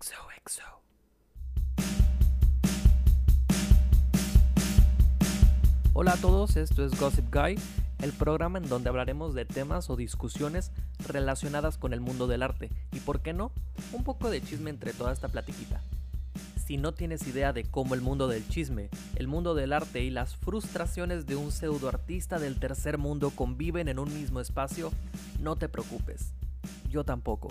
XOXO. Hola a todos, esto es Gossip Guy, el programa en donde hablaremos de temas o discusiones relacionadas con el mundo del arte y, por qué no, un poco de chisme entre toda esta platiquita. Si no tienes idea de cómo el mundo del chisme, el mundo del arte y las frustraciones de un pseudoartista del tercer mundo conviven en un mismo espacio, no te preocupes. Yo tampoco.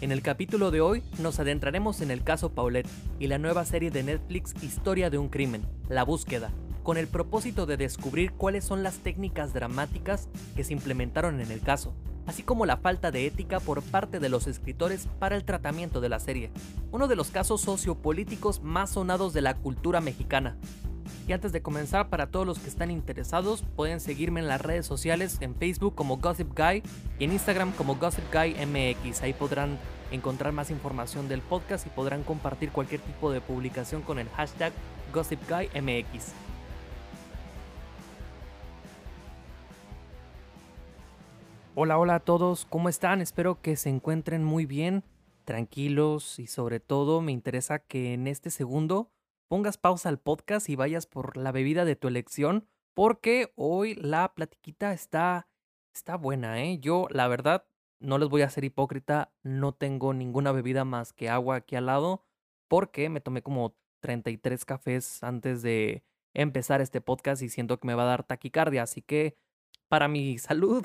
En el capítulo de hoy nos adentraremos en el caso Paulette y la nueva serie de Netflix Historia de un crimen, La búsqueda, con el propósito de descubrir cuáles son las técnicas dramáticas que se implementaron en el caso, así como la falta de ética por parte de los escritores para el tratamiento de la serie, uno de los casos sociopolíticos más sonados de la cultura mexicana. Y antes de comenzar, para todos los que están interesados, pueden seguirme en las redes sociales, en Facebook como Gossip Guy y en Instagram como Gossip Guy MX. Ahí podrán encontrar más información del podcast y podrán compartir cualquier tipo de publicación con el hashtag Gossip Guy MX. Hola, hola a todos, ¿cómo están? Espero que se encuentren muy bien, tranquilos y sobre todo me interesa que en este segundo pongas pausa al podcast y vayas por la bebida de tu elección porque hoy la platiquita está está buena, ¿eh? Yo la verdad no les voy a ser hipócrita, no tengo ninguna bebida más que agua aquí al lado porque me tomé como 33 cafés antes de empezar este podcast y siento que me va a dar taquicardia, así que para mi salud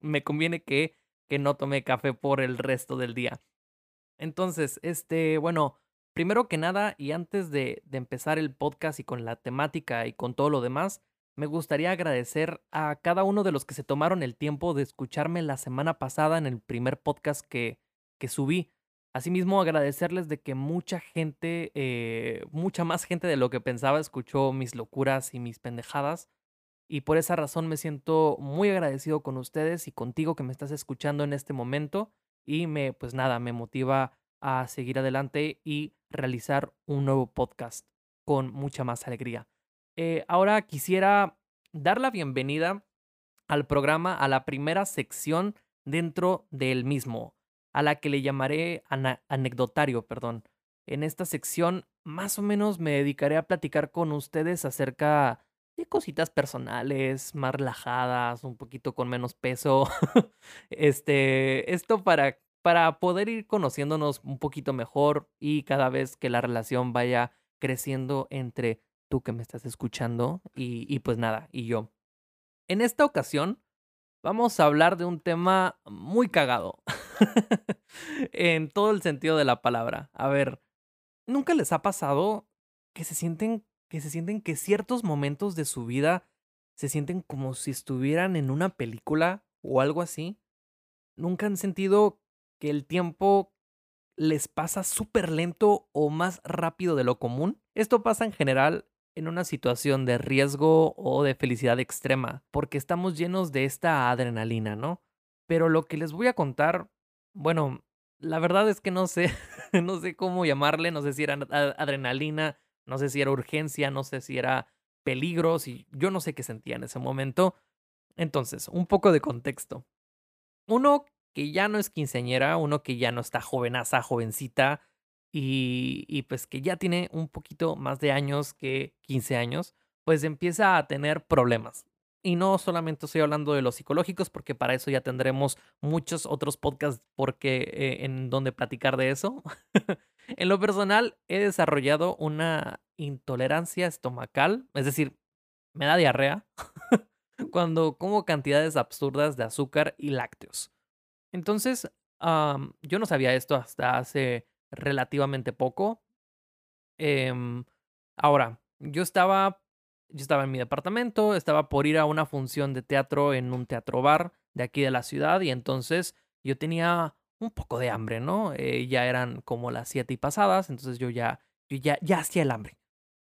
me conviene que, que no tome café por el resto del día. Entonces, este, bueno, primero que nada y antes de, de empezar el podcast y con la temática y con todo lo demás, me gustaría agradecer a cada uno de los que se tomaron el tiempo de escucharme la semana pasada en el primer podcast que, que subí. Asimismo, agradecerles de que mucha gente, eh, mucha más gente de lo que pensaba, escuchó mis locuras y mis pendejadas. Y por esa razón me siento muy agradecido con ustedes y contigo que me estás escuchando en este momento. Y me, pues nada, me motiva a seguir adelante y realizar un nuevo podcast con mucha más alegría. Eh, ahora quisiera dar la bienvenida al programa, a la primera sección dentro del mismo, a la que le llamaré anecdotario, perdón. En esta sección más o menos me dedicaré a platicar con ustedes acerca de cositas personales, más relajadas, un poquito con menos peso. este, esto para, para poder ir conociéndonos un poquito mejor y cada vez que la relación vaya creciendo entre tú que me estás escuchando y, pues nada, y yo. En esta ocasión vamos a hablar de un tema muy cagado. en todo el sentido de la palabra. A ver, ¿nunca les ha pasado que se sienten que se sienten que ciertos momentos de su vida se sienten como si estuvieran en una película o algo así? ¿Nunca han sentido que el tiempo les pasa súper lento o más rápido de lo común? Esto pasa en general en una situación de riesgo o de felicidad extrema, porque estamos llenos de esta adrenalina, ¿no? Pero lo que les voy a contar, bueno, la verdad es que no sé, no sé cómo llamarle, no sé si era adrenalina, no sé si era urgencia, no sé si era peligro, si yo no sé qué sentía en ese momento. Entonces, un poco de contexto. Uno que ya no es quinceañera, uno que ya no está jovenaza, jovencita, y, pues que ya tiene un poquito más de años que 15 años, pues empieza a tener problemas. Y no solamente estoy hablando de los psicológicos, porque para eso ya tendremos muchos otros podcasts porque, eh, en donde platicar de eso. en lo personal, he desarrollado una intolerancia estomacal, es decir, me da diarrea cuando como cantidades absurdas de azúcar y lácteos. Entonces, yo no sabía esto hasta hace relativamente poco. Em, ahora, yo estaba yo estaba en mi departamento, estaba por ir a una función de teatro en un teatro bar de aquí de la ciudad y entonces yo tenía un poco de hambre, ¿no? Eh, ya eran como las siete y pasadas, entonces yo ya, yo ya, ya hacía el hambre.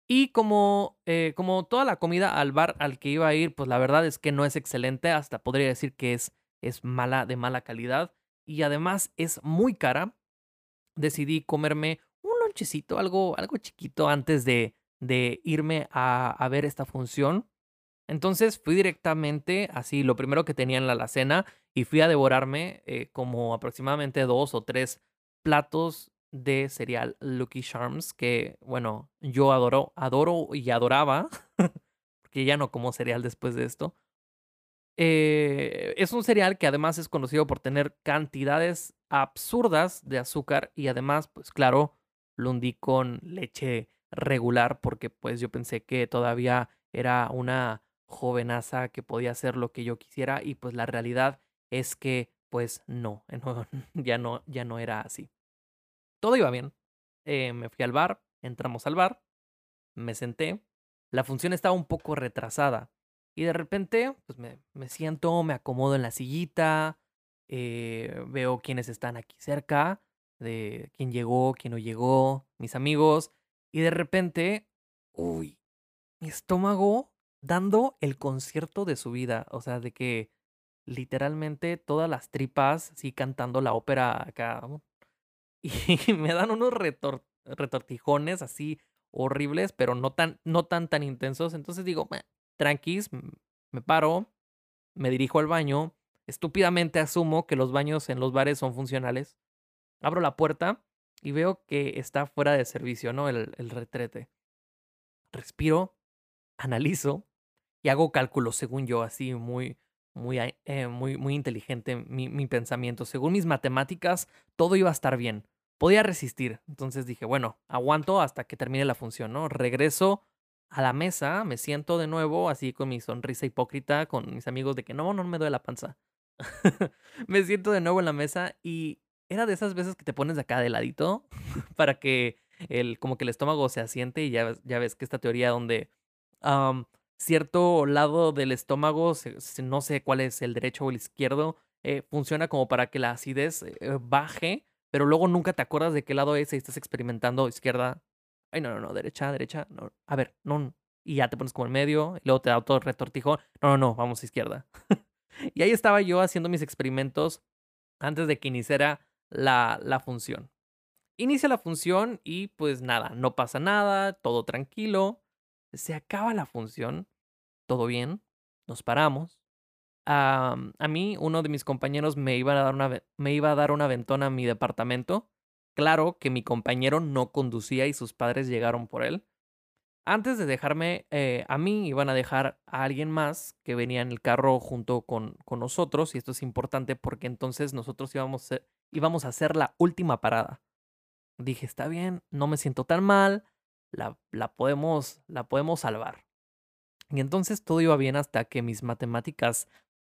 Y como, eh, como toda la comida al bar al que iba a ir, pues la verdad es que no es excelente, hasta podría decir que es, es mala, de mala calidad. Y además es muy cara. Decidí comerme un lonchecito, algo, algo chiquito antes de, de irme a, a ver esta función. Entonces fui directamente, así, lo primero que tenía en la alacena y fui a devorarme eh, como aproximadamente dos o tres platos de cereal Lucky Charms, que bueno, yo adoro, adoro y adoraba, porque ya no como cereal después de esto. Eh, es un cereal que además es conocido por tener cantidades absurdas de azúcar y además, pues claro, lo hundí con leche regular porque pues yo pensé que todavía era una jovenaza que podía hacer lo que yo quisiera y pues la realidad es que pues no, ya no, ya no era así. Todo iba bien. Eh, me fui al bar, entramos al bar, me senté, la función estaba un poco retrasada y de repente pues me, me siento, me acomodo en la sillita, eh, veo quiénes están aquí cerca, de quién llegó, quién no llegó, mis amigos y de repente, uy, mi estómago dando el concierto de su vida, o sea, de que literalmente todas las tripas, así cantando la ópera acá, y me dan unos retortijones así horribles, pero no tan, no tan, tan intensos. Entonces digo, tranquis, me paro, me dirijo al baño, estúpidamente asumo que los baños en los bares son funcionales. Abro la puerta y veo que está fuera de servicio, ¿no? El, retrete. Respiro, analizo y hago cálculos, según yo, así muy, muy, eh, muy, muy inteligente mi pensamiento. Según mis matemáticas, todo iba a estar bien. Podía resistir. Entonces dije, bueno, aguanto hasta que termine la función, ¿no? Regreso a la mesa, me siento de nuevo así con mi sonrisa hipócrita, con mis amigos de que no, no me duele la panza. me siento de nuevo en la mesa y era de esas veces que te pones de acá de ladito para que el, como que el estómago se asiente y ya, ya ves que esta teoría donde cierto lado del estómago, no sé cuál es el derecho o el izquierdo, eh, funciona como para que la acidez eh, baje, pero luego nunca te acuerdas de qué lado es y estás experimentando izquierda. Ay, no, no, no, derecha, derecha. No. A ver, no. Y ya te pones como en medio, y luego te da otro retortijón. No, no, no, vamos a izquierda. y ahí estaba yo haciendo mis experimentos antes de que iniciara la, la función. Inicia la función y pues nada, no pasa nada, todo tranquilo se acaba la función, todo bien, nos paramos. a mí, uno de mis compañeros me iba, a dar una, me iba a dar una ventona a mi departamento. Claro que mi compañero no conducía y sus padres llegaron por él. Antes de dejarme eh, a mí, iban a dejar a alguien más que venía en el carro junto con, con nosotros. Y esto es importante porque entonces nosotros íbamos íbamos a hacer la última parada. Dije, está bien, no me siento tan mal la, podemos, la podemos salvar. Y entonces todo iba bien hasta que mis matemáticas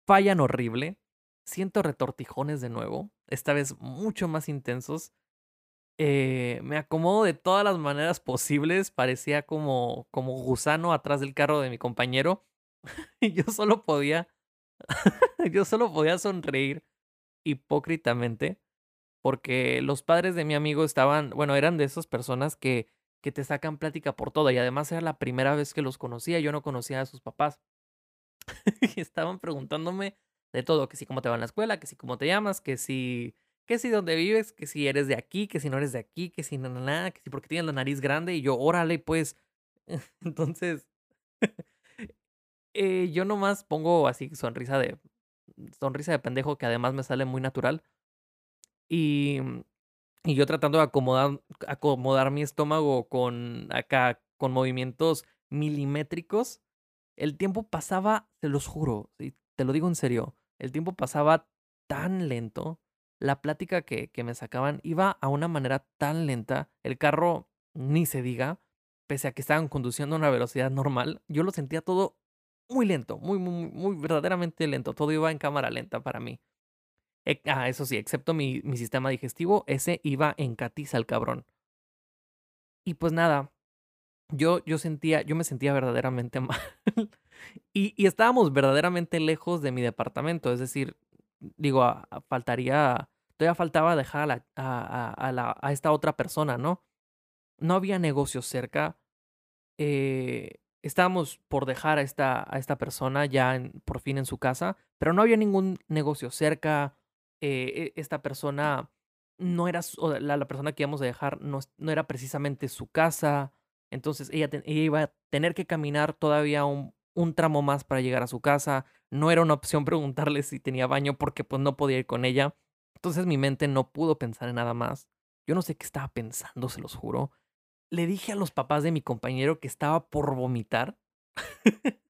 fallan horrible. Siento retortijones de nuevo, esta vez mucho más intensos. Eh, me acomodo de todas las maneras posibles, parecía como, como gusano atrás del carro de mi compañero. y yo solo podía, yo solo podía sonreír hipócritamente porque los padres de mi amigo estaban, bueno, eran de esas personas que que te sacan plática por todo. Y además era la primera vez que los conocía, yo no conocía a sus papás. y estaban preguntándome de todo, que si cómo te va en la escuela, que si cómo te llamas, que si, que si dónde vives, que si eres de aquí, que si no eres de aquí, que si nada, que si porque tienes la nariz grande. Y yo, órale, pues. Entonces, eh, yo nomás pongo así sonrisa de, sonrisa de pendejo que además me sale muy natural. Y y yo tratando de acomodar, acomodar mi estómago con acá, con movimientos milimétricos. El tiempo pasaba, te los juro, te lo digo en serio, el tiempo pasaba tan lento. La plática que, que me sacaban iba a una manera tan lenta. El carro, ni se diga, pese a que estaban conduciendo a una velocidad normal, yo lo sentía todo muy lento, muy, muy, muy verdaderamente lento. Todo iba en cámara lenta para mí. Eh, ah, eso sí, excepto mi, mi sistema digestivo, ese iba en catiza el cabrón. Y pues nada, yo, yo sentía, yo me sentía verdaderamente mal. y, y, estábamos verdaderamente lejos de mi departamento. Es decir, digo, faltaría, todavía faltaba dejar a, la, a, la, a, esta otra persona, ¿no? No había negocios cerca. Eh, estábamos por dejar a esta, a esta persona ya por fin en su casa, pero no había ningún negocio cerca eh, e, esta persona no era, la, la, persona que íbamos a dejar no, no, era precisamente su casa, entonces ella, ella iba a tener que caminar todavía un, un, tramo más para llegar a su casa, no era una opción preguntarle si tenía baño porque pues no podía ir con ella, entonces mi mente no pudo pensar en nada más. Yo no sé qué estaba pensando, se los juro. Le dije a los papás de mi compañero que estaba por vomitar.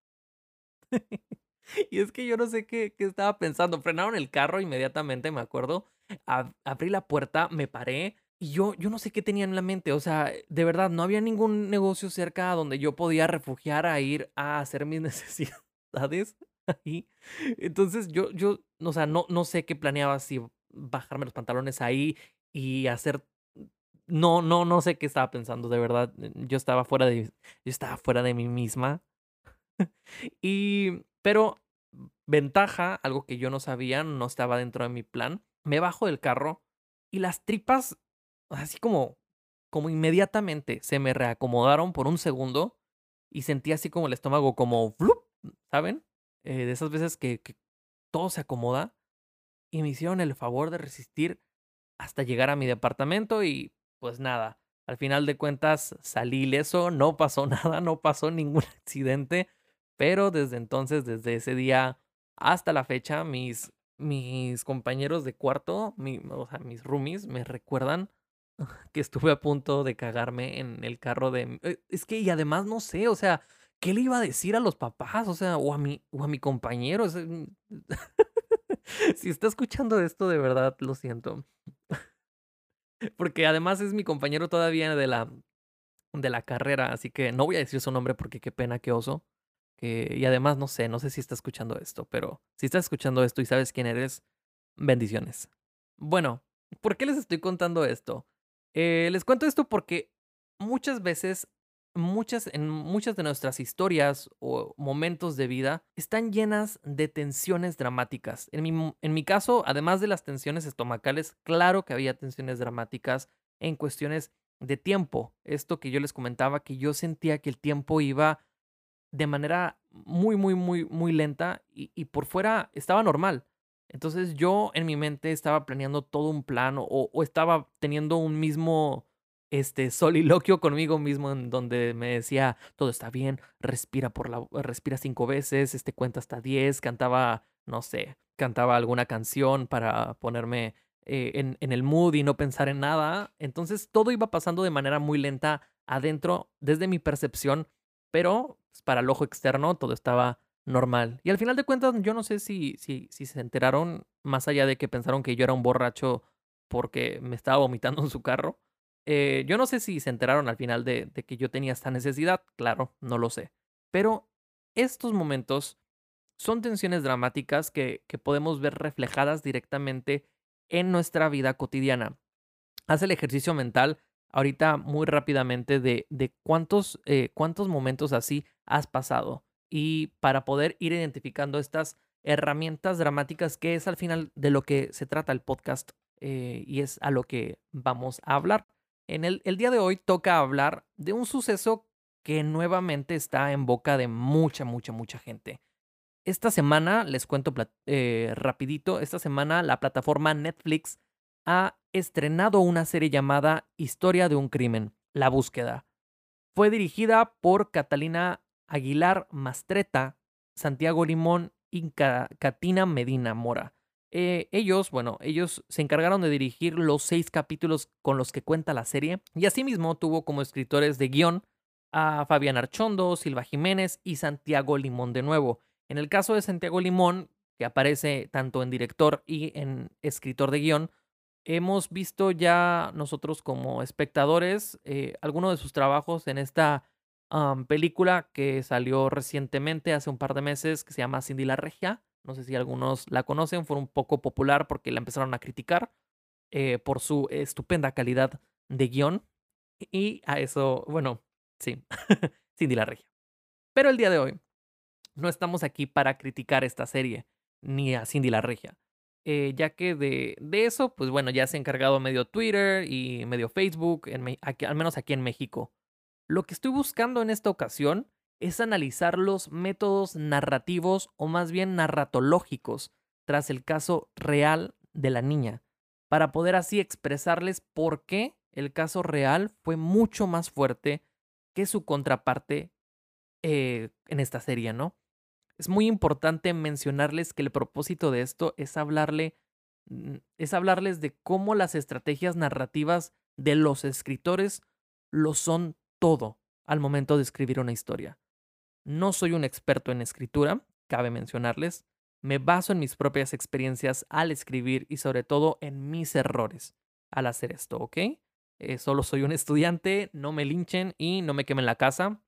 y es que yo no sé qué, qué, estaba pensando. Frenaron el carro inmediatamente, me acuerdo. abrí la puerta, me paré. Y yo, yo no sé qué tenía en la mente. O sea, de verdad, no había ningún negocio cerca donde yo podía refugiar a ir a hacer mis necesidades ahí. Entonces yo, yo, o sea, no, no sé qué planeaba si bajarme los pantalones ahí y hacer no, no, no sé qué estaba pensando, de verdad. Yo estaba fuera de, yo estaba fuera de mí misma. y, pero, ventaja, algo que yo no sabía, no estaba dentro de mi plan. Me bajo del carro y las tripas, así como, como inmediatamente se me reacomodaron por un segundo y sentí así como el estómago como, ¿saben? Eh, de esas veces que, todo se acomoda y me hicieron el favor de resistir hasta llegar a mi departamento y pues nada, al final de cuentas salí ileso, no pasó nada, no pasó ningún accidente, pero desde entonces, desde ese día hasta la fecha, mis, mis compañeros de cuarto, mi, o sea, mis roomies, me recuerdan que estuve a punto de cagarme en el carro de... Eh, es que, y además no sé, o sea, ¿qué le iba a decir a los papás? O sea, o a mi, o a mi compañero. si está escuchando esto, de verdad, lo siento. Porque además es mi compañero todavía de la, de la carrera, así que no voy a decir su nombre porque qué pena, qué oso. Y además no sé, no sé si está escuchando esto, pero si estás escuchando esto y sabes quién eres, bendiciones. Bueno, ¿por qué les estoy contando esto? Eh, les cuento esto porque muchas veces muchas, en muchas de nuestras historias o momentos de vida están llenas de tensiones dramáticas. En mi, en mi caso, además de las tensiones estomacales, claro que había tensiones dramáticas en cuestiones de tiempo. Esto que yo les comentaba, que yo sentía que el tiempo iba de manera muy, muy, muy, muy lenta y, y por fuera estaba normal. Entonces yo en mi mente estaba planeando todo un plan o, o estaba teniendo un mismo este soliloquio conmigo mismo en donde me decía todo está bien, respira por la respira cinco veces, este cuenta hasta diez, cantaba, no sé, cantaba alguna canción para ponerme eh, en, en el mood y no pensar en nada. Entonces todo iba pasando de manera muy lenta adentro desde mi percepción, pero pues, para el ojo externo todo estaba normal. Y al final de cuentas, yo no sé si, si, si se enteraron, más allá de que pensaron que yo era un borracho porque me estaba vomitando en su carro. Eh, yo no sé si se enteraron al final de, que yo tenía esta necesidad, claro, no lo sé. Pero estos momentos son tensiones dramáticas que, podemos ver reflejadas directamente en nuestra vida cotidiana. Haz el ejercicio mental ahorita muy rápidamente de, de cuántos, eh, cuántos momentos así has pasado y para poder ir identificando estas herramientas dramáticas que es al final de lo que se trata el podcast eh, y es a lo que vamos a hablar. En el, día de hoy toca hablar de un suceso que nuevamente está en boca de mucha, mucha, mucha gente. Esta semana, les cuento eh, rapidito, esta semana la plataforma Netflix ha estrenado una serie llamada Historia de un crimen, La búsqueda. Fue dirigida por Catalina Aguilar Mastreta, Santiago Limón y Katina Medina Mora. Eh, ellos, bueno, ellos se encargaron de dirigir los seis capítulos con los que cuenta la serie y asimismo tuvo como escritores de guion a Fabián Archondo, Silva Jiménez y Santiago Limón de nuevo. En el caso de Santiago Limón, que aparece tanto en director y en escritor de guion, hemos visto ya nosotros como espectadores eh, algunos de sus trabajos en esta película que salió recientemente, hace un par de meses, que se llama Cindy la Regia. No sé si algunos la conocen, fue un poco popular porque la empezaron a criticar eh, por su estupenda calidad de guion. Y a eso, bueno, sí, Cindy la Regia. Pero el día de hoy no estamos aquí para criticar esta serie, ni a Cindy la Regia. Eh, ya que de, de, eso, pues bueno, ya se ha encargado medio Twitter y medio Facebook, al menos aquí en México. Lo que estoy buscando en esta ocasión es analizar los métodos narrativos o más bien narratológicos tras el caso real de la niña, para poder así expresarles por qué el caso real fue mucho más fuerte que su contraparte eh, en esta serie, ¿no? Es muy importante mencionarles que el propósito de esto es hablarle mm, es hablarles de cómo las estrategias narrativas de los escritores lo son todo al momento de escribir una historia. No soy un experto en escritura, cabe mencionarles. Me baso en mis propias experiencias al escribir y sobre todo en mis errores al hacer esto, ¿ok? Eh, solo soy un estudiante, no me linchen y no me quemen la casa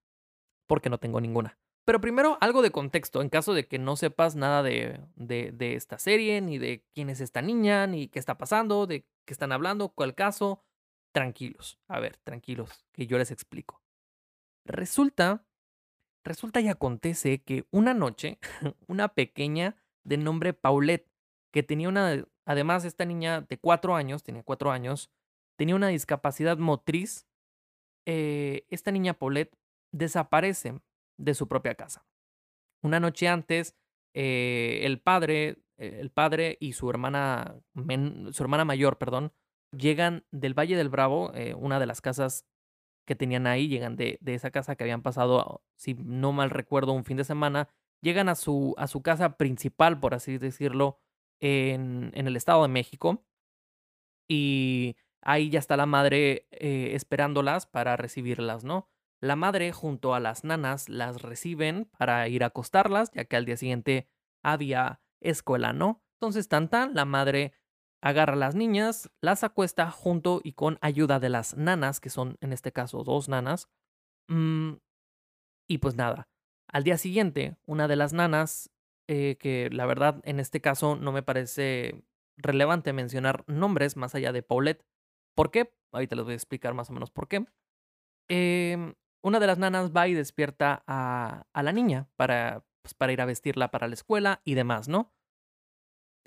porque no tengo ninguna. Pero primero, algo de contexto, en caso de que no sepas nada de, de, esta serie, ni de quién es esta niña, ni qué está pasando, de qué están hablando, cuál caso, tranquilos. A ver, tranquilos, que yo les explico. Resulta, resulta y acontece que una noche, una pequeña de nombre Paulette, que tenía una, además esta niña de cuatro años, tenía cuatro años, tenía una discapacidad motriz, eh, esta niña Paulette desaparece de su propia casa. Una noche antes, eh, el padre, eh, el padre y su hermana, su hermana mayor, perdón, llegan del Valle del Bravo, una de las casas que tenían ahí, llegan de, de, esa casa que habían pasado, si no mal recuerdo, un fin de semana, llegan a su, a su casa principal, por así decirlo, en, en el Estado de México. Y ahí ya está la madre esperándolas para recibirlas, ¿no? La madre junto a las nanas las reciben para ir a acostarlas, ya que al día siguiente había escuela, ¿no? Entonces, tan tan, la madre agarra a las niñas, las acuesta junto y con ayuda de las nanas, que son en este caso dos nanas. Mm, y pues nada, al día siguiente, una de las nanas, eh, que la verdad en este caso no me parece relevante mencionar nombres más allá de Paulette. ¿Por qué? Ahorita les voy a explicar más o menos por qué. Eh, una de las nanas va y despierta a, a la niña para, pues, para ir a vestirla para la escuela y demás, ¿no?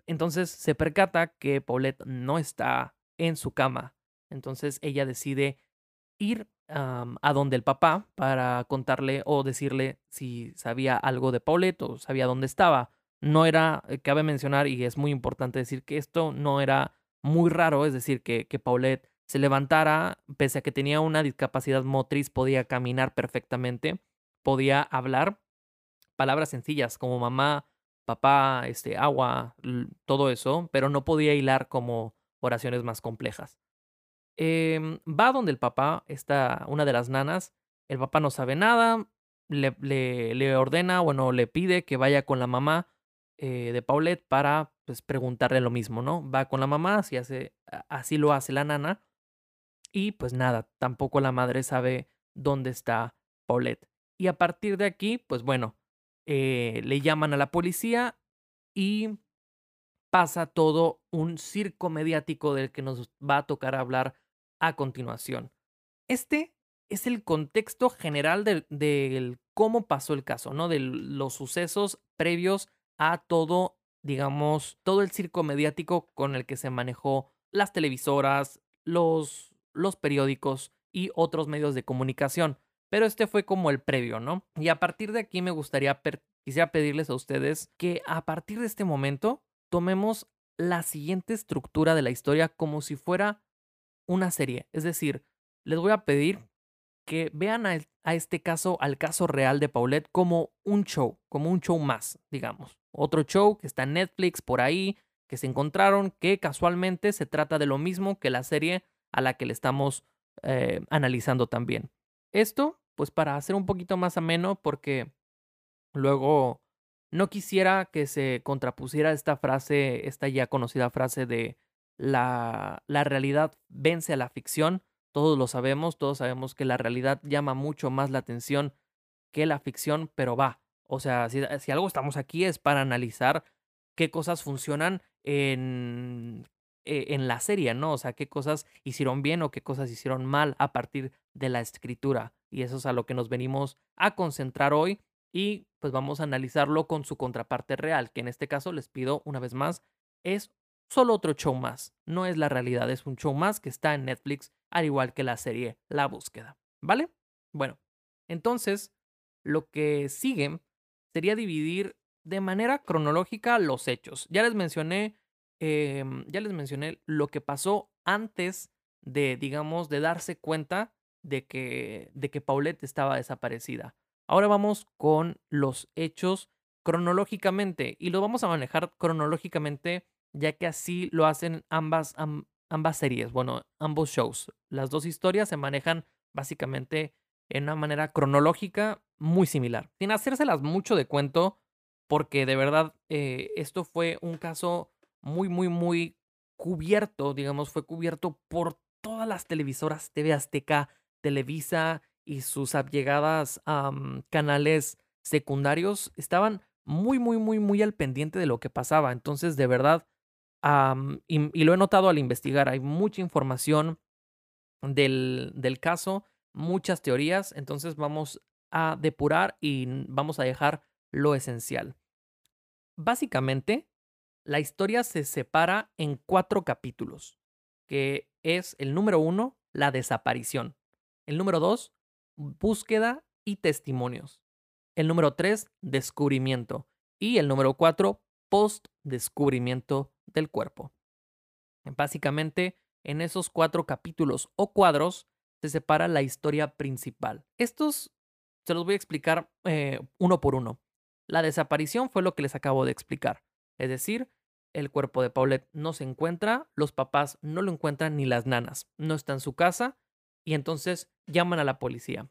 Entonces se percata que Paulette no está en su cama. Entonces ella decide ir a donde el papá para contarle o decirle si sabía algo de Paulette o sabía dónde estaba. No era, eh, cabe mencionar, y es muy importante decir que esto no era muy raro, es decir, que, que Paulette se levantara, pese a que tenía una discapacidad motriz, podía caminar perfectamente, podía hablar palabras sencillas como mamá, papá, este, agua, todo eso, pero no podía hilar como oraciones más complejas. Em, va donde el papá, está una de las nanas, el papá no sabe nada, le, le, ordena, bueno, le pide que vaya con la mamá eh, de Paulette para pues, preguntarle lo mismo, ¿no? Va con la mamá, así, hace, así lo hace la nana, y pues nada, tampoco la madre sabe dónde está Paulette. Y a partir de aquí, pues bueno, eh, le llaman a la policía y pasa todo un circo mediático del que nos va a tocar hablar a continuación. Este es el contexto general de, cómo pasó el caso, ¿no? De los sucesos previos a todo, digamos, todo el circo mediático con el que se manejó las televisoras, los periódicos y otros medios de comunicación. Pero este fue como el previo, ¿no? Y a partir de aquí me gustaría quisiera pedirles a ustedes que a partir de este momento tomemos la siguiente estructura de la historia como si fuera una serie. Es decir, les voy a pedir que vean a, este caso, al caso real de Paulette, como un show, como un show más, digamos. Otro show que está en Netflix por ahí, que se encontraron, que casualmente se trata de lo mismo que la serie a la que le estamos eh, analizando también. Esto, pues para hacer un poquito más ameno, porque luego no quisiera que se contrapusiera esta frase, esta ya conocida frase de la, la realidad vence a la ficción. Todos lo sabemos, todos sabemos que la realidad llama mucho más la atención que la ficción, pero va. O sea, si, si algo estamos aquí es para analizar qué cosas funcionan en eh, en la serie, ¿no? O sea, qué cosas hicieron bien o qué cosas hicieron mal a partir de la escritura. Y eso es a lo que nos venimos a concentrar hoy y pues vamos a analizarlo con su contraparte real, que en este caso les pido una vez más, es solo otro show más. No es la realidad, es un show más que está en Netflix, al igual que la serie La búsqueda. ¿Vale? Bueno, entonces lo que sigue sería dividir de manera cronológica los hechos. Ya les mencioné Em, ya les mencioné lo que pasó antes de, digamos, de darse cuenta de que, de que Paulette estaba desaparecida. Ahora vamos con los hechos cronológicamente y lo vamos a manejar cronológicamente ya que así lo hacen ambas, ambas series, bueno, ambos shows. Las dos historias se manejan básicamente en una manera cronológica muy similar, sin hacérselas mucho de cuento, porque de verdad eh, esto fue un caso muy, muy, muy cubierto, digamos, fue cubierto por todas las televisoras, TV Azteca, Televisa y sus allegadas canales secundarios, estaban muy, muy, muy, muy al pendiente de lo que pasaba. Entonces, de verdad, y, lo he notado al investigar, hay mucha información del, del caso, muchas teorías, entonces vamos a depurar y vamos a dejar lo esencial. Básicamente, la historia se separa en cuatro capítulos, que es el número uno, la desaparición. El número dos, búsqueda y testimonios. El número tres, descubrimiento. Y el número cuatro, post-descubrimiento del cuerpo. Básicamente, en esos cuatro capítulos o cuadros se separa la historia principal. Estos se los voy a explicar eh, uno por uno. La desaparición fue lo que les acabo de explicar. Es decir, el cuerpo de Paulette no se encuentra, los papás no lo encuentran ni las nanas, no está en su casa y entonces llaman a la policía.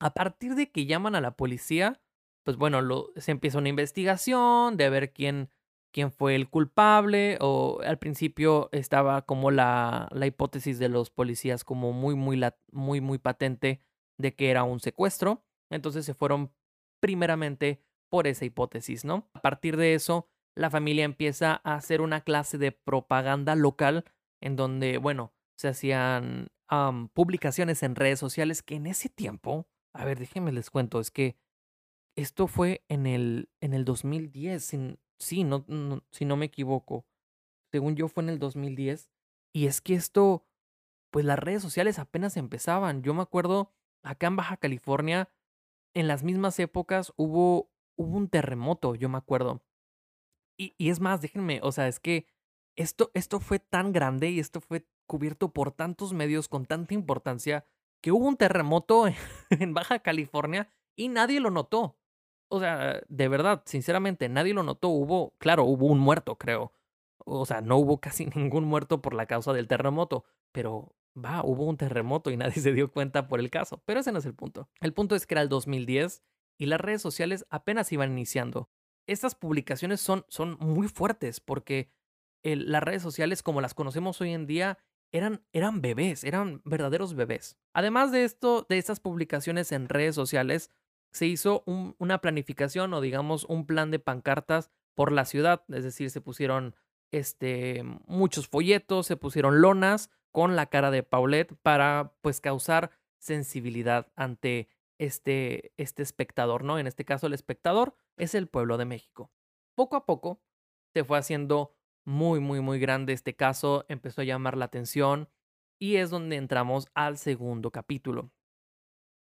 A partir de que llaman a la policía, pues bueno, se empieza una investigación de ver quién, quién fue el culpable o al principio estaba como la, la hipótesis de los policías como muy, muy, muy, muy patente de que era un secuestro. Entonces se fueron primeramente por esa hipótesis, ¿no? A partir de eso, la familia empieza a hacer una clase de propaganda local en donde, bueno, se hacían publicaciones en redes sociales que en ese tiempo, a ver, déjenme les cuento, es que esto fue en el, en el 2010, sin, sí, no, si no me equivoco. Según yo fue en el 2010. Y es que esto, pues las redes sociales apenas empezaban. Yo me acuerdo, acá en Baja California, en las mismas épocas hubo, hubo un terremoto, yo me acuerdo. Y, es más, déjenme, o sea, es que esto, esto fue tan grande y esto fue cubierto por tantos medios con tanta importancia que hubo un terremoto en Baja California y nadie lo notó. O sea, de verdad, sinceramente, nadie lo notó. Hubo, claro, hubo un muerto, creo. O sea, no hubo casi ningún muerto por la causa del terremoto, pero va, hubo un terremoto y nadie se dio cuenta por el caso. Pero ese no es el punto. El punto es que era el 2010 y las redes sociales apenas iban iniciando estas publicaciones son, son muy fuertes porque las redes sociales como las conocemos hoy en día eran, eran bebés, eran verdaderos bebés. Además de esto, de estas publicaciones en redes sociales, se hizo una planificación o digamos un plan de pancartas por la ciudad, es decir, se pusieron este, muchos folletos, se pusieron lonas con la cara de Paulette para pues causar sensibilidad ante este, este espectador, ¿no? En este caso el espectador es el pueblo de México. Poco a poco se fue haciendo muy, muy, muy grande este caso, empezó a llamar la atención y es donde entramos al segundo capítulo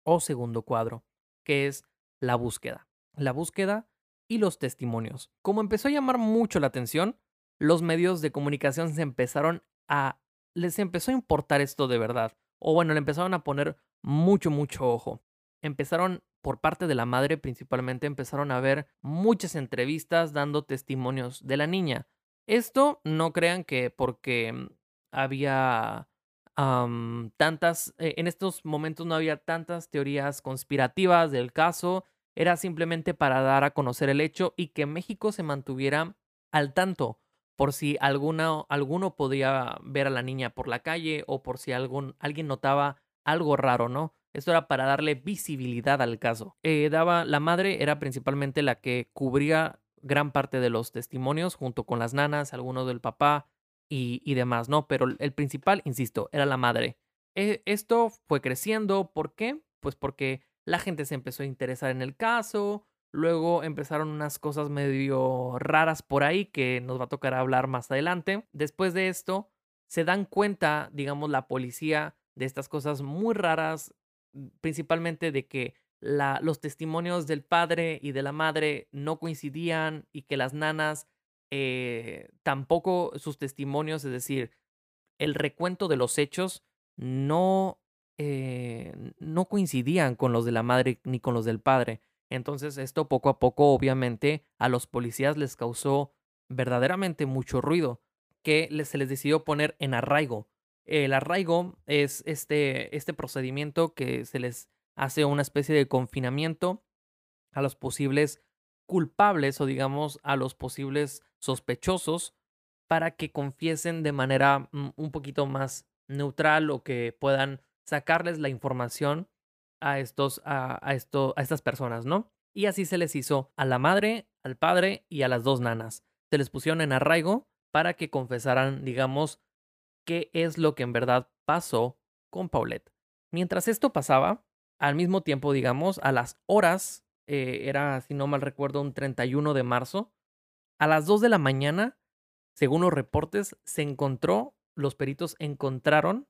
o segundo cuadro, que es la búsqueda. La búsqueda y los testimonios. Como empezó a llamar mucho la atención, los medios de comunicación se empezaron a... les empezó a importar esto de verdad. O bueno, le empezaron a poner mucho, mucho ojo. Empezaron por parte de la madre principalmente empezaron a ver muchas entrevistas dando testimonios de la niña. Esto no crean que porque mm, había tantas, eh, en estos momentos no había tantas teorías conspirativas del caso, era simplemente para dar a conocer el hecho y que México se mantuviera al tanto por si alguna, alguno podía ver a la niña por la calle o por si algún, alguien notaba algo raro, ¿no? Esto era para darle visibilidad al caso. Eh, daba, la madre era principalmente la que cubría gran parte de los testimonios junto con las nanas, algunos del papá y, demás, ¿no? Pero el principal, insisto, era la madre. Eh, esto fue creciendo, ¿por qué? Pues porque la gente se empezó a interesar en el caso, luego empezaron unas cosas medio raras por ahí que nos va a tocar hablar más adelante. Después de esto, se dan cuenta, digamos, la policía de estas cosas muy raras principalmente de que los testimonios del padre y de la madre no coincidían y que las nanas eh, tampoco sus testimonios, es decir, el recuento de los hechos no, eh, no coincidían con los de la madre ni con los del padre. Entonces esto poco a poco obviamente a los policías les causó verdaderamente mucho ruido. que se les decidió poner en arraigo. El arraigo es este, este procedimiento que se les hace una especie de confinamiento a los posibles culpables o digamos a los posibles sospechosos para que confiesen de manera mm, un poquito más neutral o que puedan sacarles la información a estos a, esto, a estas personas, ¿no? Y así se les hizo a la madre, al padre y a las dos nanas. Se les pusieron en arraigo para que confesaran, digamos, qué es lo que en verdad pasó con Paulette. Mientras esto pasaba, al mismo tiempo, digamos, a las horas, eh, era, si no mal recuerdo, un 31 de marzo, a las 2 de la mañana, según los reportes, se encontró, los peritos encontraron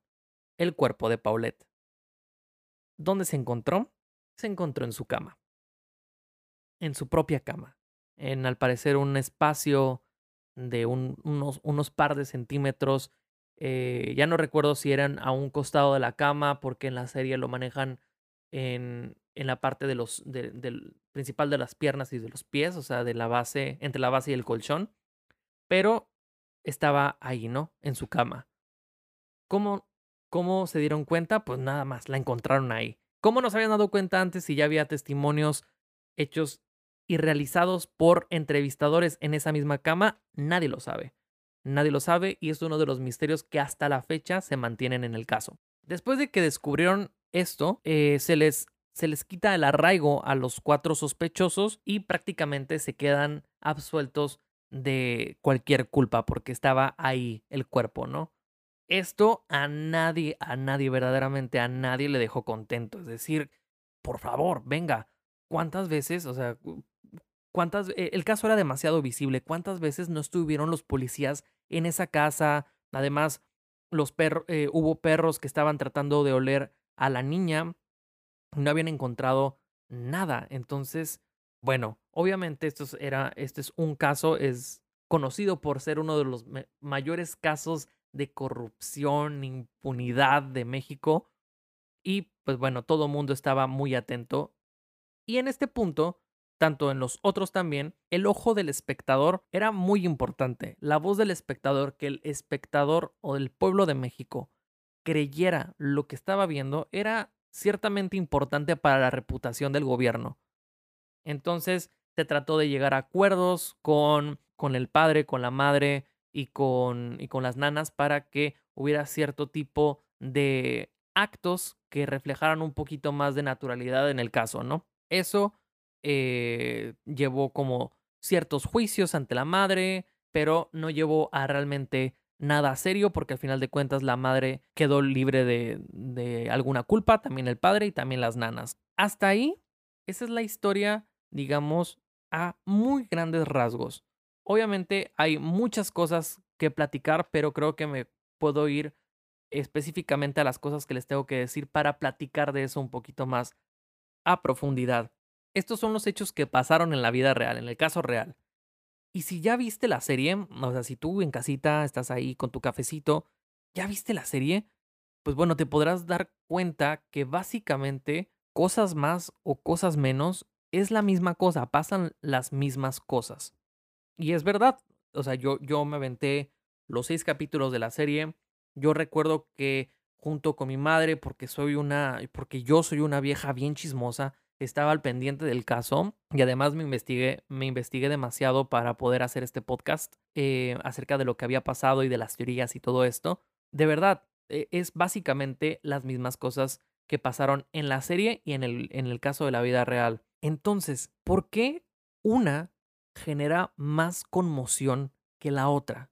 el cuerpo de Paulette. ¿Dónde se encontró? Se encontró en su cama. En su propia cama. En, al parecer, un espacio de unos, unos par de centímetros. Eh, ya no recuerdo si eran a un costado de la cama, porque en la serie lo manejan en, en la parte de los, del principal de las piernas y de los pies, o sea, de la base, entre la base y el colchón. Pero estaba ahí, ¿no? En su cama. ¿Cómo, ¿Cómo se dieron cuenta? Pues nada más, la encontraron ahí. ¿Cómo nos habían dado cuenta antes si ya había testimonios hechos y realizados por entrevistadores en esa misma cama? Nadie lo sabe. Nadie lo sabe y es uno de los misterios que hasta la fecha se mantienen en el caso. Después de que descubrieron esto, eh, se, les, se les quita el arraigo a los cuatro sospechosos y prácticamente se quedan absueltos de cualquier culpa porque estaba ahí el cuerpo, ¿no? Esto a nadie, a nadie, verdaderamente a nadie le dejó contento. Es decir, por favor, venga, ¿cuántas veces, o sea, cuántas, el caso era demasiado visible, cuántas veces no estuvieron los policías en esa casa? Además, los perros, eh, hubo perros que estaban tratando de oler a la niña, no habían encontrado nada. Entonces, bueno, obviamente esto este es un caso, es conocido por ser uno de los mayores casos de corrupción, impunidad de México. Y pues bueno, todo el mundo estaba muy atento. Y en este punto, tanto en los otros también, el ojo del espectador era muy importante. La voz del espectador, que el espectador o el pueblo de México creyera lo que estaba viendo era ciertamente importante para la reputación del gobierno. Entonces se trató de llegar a acuerdos con, con el padre, con la madre y con, y con las nanas para que hubiera cierto tipo de actos que reflejaran un poquito más de naturalidad en el caso, ¿no? Eso eh, llevó como ciertos juicios ante la madre, pero no llevó a realmente nada serio porque al final de cuentas la madre quedó libre de, de alguna culpa, también el padre y también las nanas. Hasta ahí, esa es la historia, digamos, a muy grandes rasgos. Obviamente hay muchas cosas que platicar, pero creo que me puedo ir específicamente a las cosas que les tengo que decir para platicar de eso un poquito más a profundidad. Estos son los hechos que pasaron en la vida real, en el caso real. Y si ya viste la serie, o sea, si tú en casita estás ahí con tu cafecito, ya viste la serie, pues bueno, te podrás dar cuenta que básicamente cosas más o cosas menos es la misma cosa, pasan las mismas cosas. Y es verdad, o sea, yo, yo me aventé los seis capítulos de la serie. Yo recuerdo que junto con mi madre, porque soy una, porque yo soy una vieja bien chismosa, estaba al pendiente del caso y además me investigué, me investigué demasiado para poder hacer este podcast eh, acerca de lo que había pasado y de las teorías y todo esto. De verdad, eh, es básicamente las mismas cosas que pasaron en la serie y en el, en el caso de la vida real. Entonces, ¿por qué una genera más conmoción que la otra?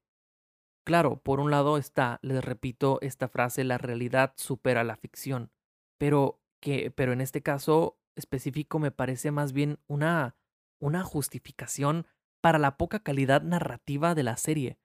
Claro, por un lado está, les repito esta frase, la realidad supera la ficción, pero que, pero en este caso específico me parece más bien una, una justificación para la poca calidad narrativa de la serie.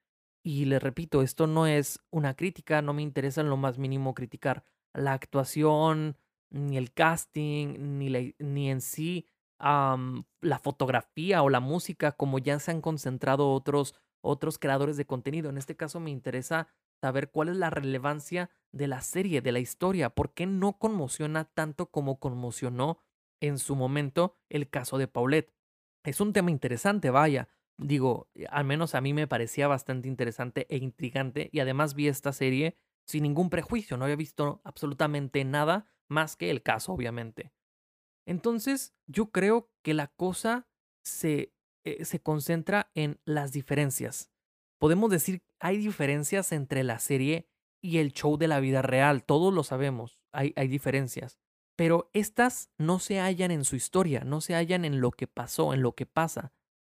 Y le repito, esto no es una crítica, no me interesa en lo más mínimo criticar la actuación, ni el casting, ni, ni en sí la fotografía o la música, como ya se han concentrado otros, otros creadores de contenido. En este caso me interesa saber cuál es la relevancia de la serie, de la historia, por qué no conmociona tanto como conmocionó en su momento el caso de Paulette. Es un tema interesante, vaya, digo, al menos a mí me parecía bastante interesante e intrigante y además vi esta serie sin ningún prejuicio, no había visto absolutamente nada más que el caso, obviamente. Entonces, yo creo que la cosa se, eh, se concentra en las diferencias. Podemos decir, hay diferencias entre la serie y el show de la vida real, todos lo sabemos, hay, hay diferencias. Pero estas no se hallan en su historia, no se hallan en lo que pasó, en lo que pasa.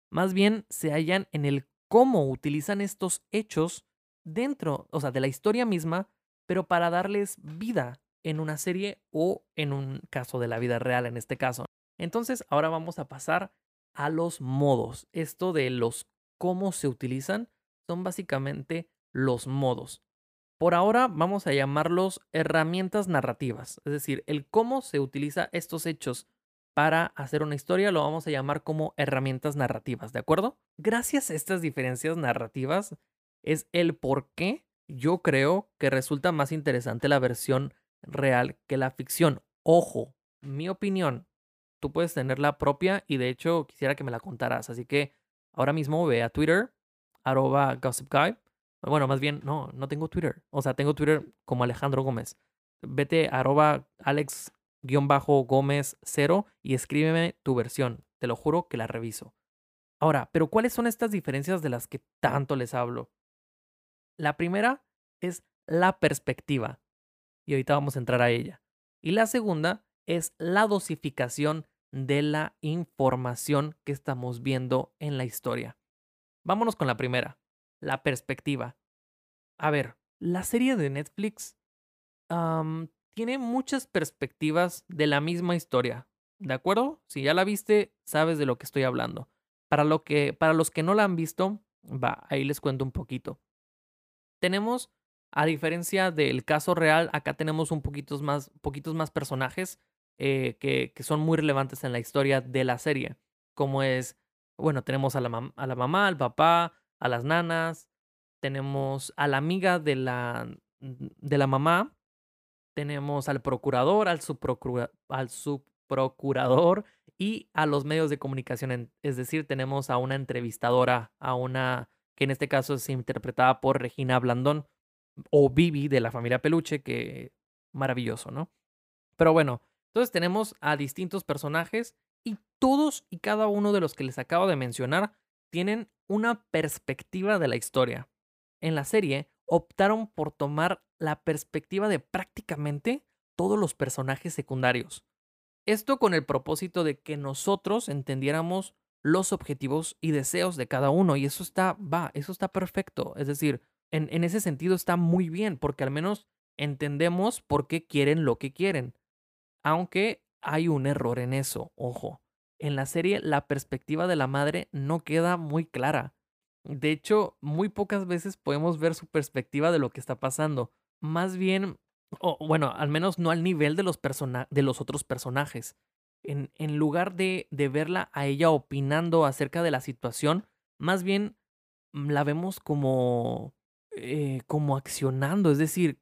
Más bien se hallan en el cómo utilizan estos hechos dentro, o sea, de la historia misma, pero para darles vida en una serie o en un caso de la vida real, en este caso. Entonces, ahora vamos a pasar a los modos. Esto de los cómo se utilizan son básicamente los modos. Por ahora vamos a llamarlos herramientas narrativas, es decir, el cómo se utiliza estos hechos para hacer una historia lo vamos a llamar como herramientas narrativas, ¿de acuerdo? Gracias a estas diferencias narrativas es el por qué yo creo que resulta más interesante la versión real que la ficción. Ojo, mi opinión, tú puedes tener la propia y de hecho quisiera que me la contaras, así que ahora mismo ve a Twitter, arroba gossipguy, bueno, más bien, no, no tengo Twitter. O sea, tengo Twitter como Alejandro Gómez. Vete a arroba alex-gómez 0 y escríbeme tu versión. Te lo juro que la reviso. Ahora, pero ¿cuáles son estas diferencias de las que tanto les hablo? La primera es la perspectiva. Y ahorita vamos a entrar a ella. Y la segunda es la dosificación de la información que estamos viendo en la historia. Vámonos con la primera la perspectiva. A ver, la serie de Netflix tiene muchas perspectivas de la misma historia. ¿De acuerdo? Si ya la viste, sabes de lo que estoy hablando. Para, lo que, para los que no la han visto, va, ahí les cuento un poquito. Tenemos, a diferencia del caso real, acá tenemos un poquitos más, poquitos más personajes eh, que, que, son muy relevantes en la historia de la serie. Como es, bueno, tenemos a la, a la mamá, al papá, a las nanas, tenemos a la amiga de la, de la mamá, tenemos al procurador, al, al subprocurador y a los medios de comunicación. Es decir, tenemos a una entrevistadora, a una que en este caso es interpretada por Regina Blandón o Vivi de la familia Peluche, que maravilloso, ¿no? Pero bueno, entonces tenemos a distintos personajes y todos y cada uno de los que les acabo de mencionar tienen una perspectiva de la historia. En la serie optaron por tomar la perspectiva de prácticamente todos los personajes secundarios. Esto con el propósito de que nosotros entendiéramos los objetivos y deseos de cada uno. Y eso está, va, eso está perfecto. Es decir, en, en ese sentido está muy bien, porque al menos entendemos por qué quieren lo que quieren. Aunque hay un error en eso, ojo en la serie la perspectiva de la madre no queda muy clara. De hecho, muy pocas veces podemos ver su perspectiva de lo que está pasando. Más bien, o bueno, al menos no al nivel de los, de los otros personajes. En, en lugar de, de verla a ella opinando acerca de la situación, más bien mm, la vemos como, eh, como accionando. Es decir,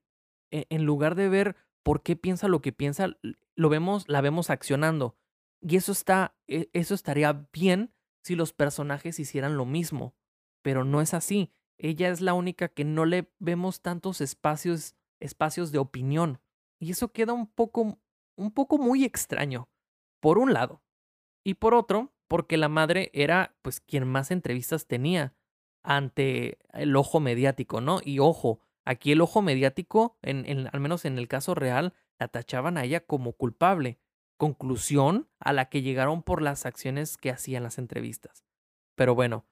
e, en lugar de ver por qué piensa lo que piensa, lo vemos, la vemos accionando. Y eso está, e, eso estaría bien si los personajes hicieran lo mismo, pero no es así. Ella es la única que no le vemos tantos espacios, espacios de opinión. Y eso queda un poco, un poco muy extraño, por un lado. Y por otro, porque la madre era pues quien más entrevistas tenía ante el ojo mediático, ¿no? Y ojo, aquí el ojo mediático, en, al menos en el caso real, la tachaban a ella como culpable conclusión a la que llegaron por las acciones que hacían las entrevistas. Pero bueno,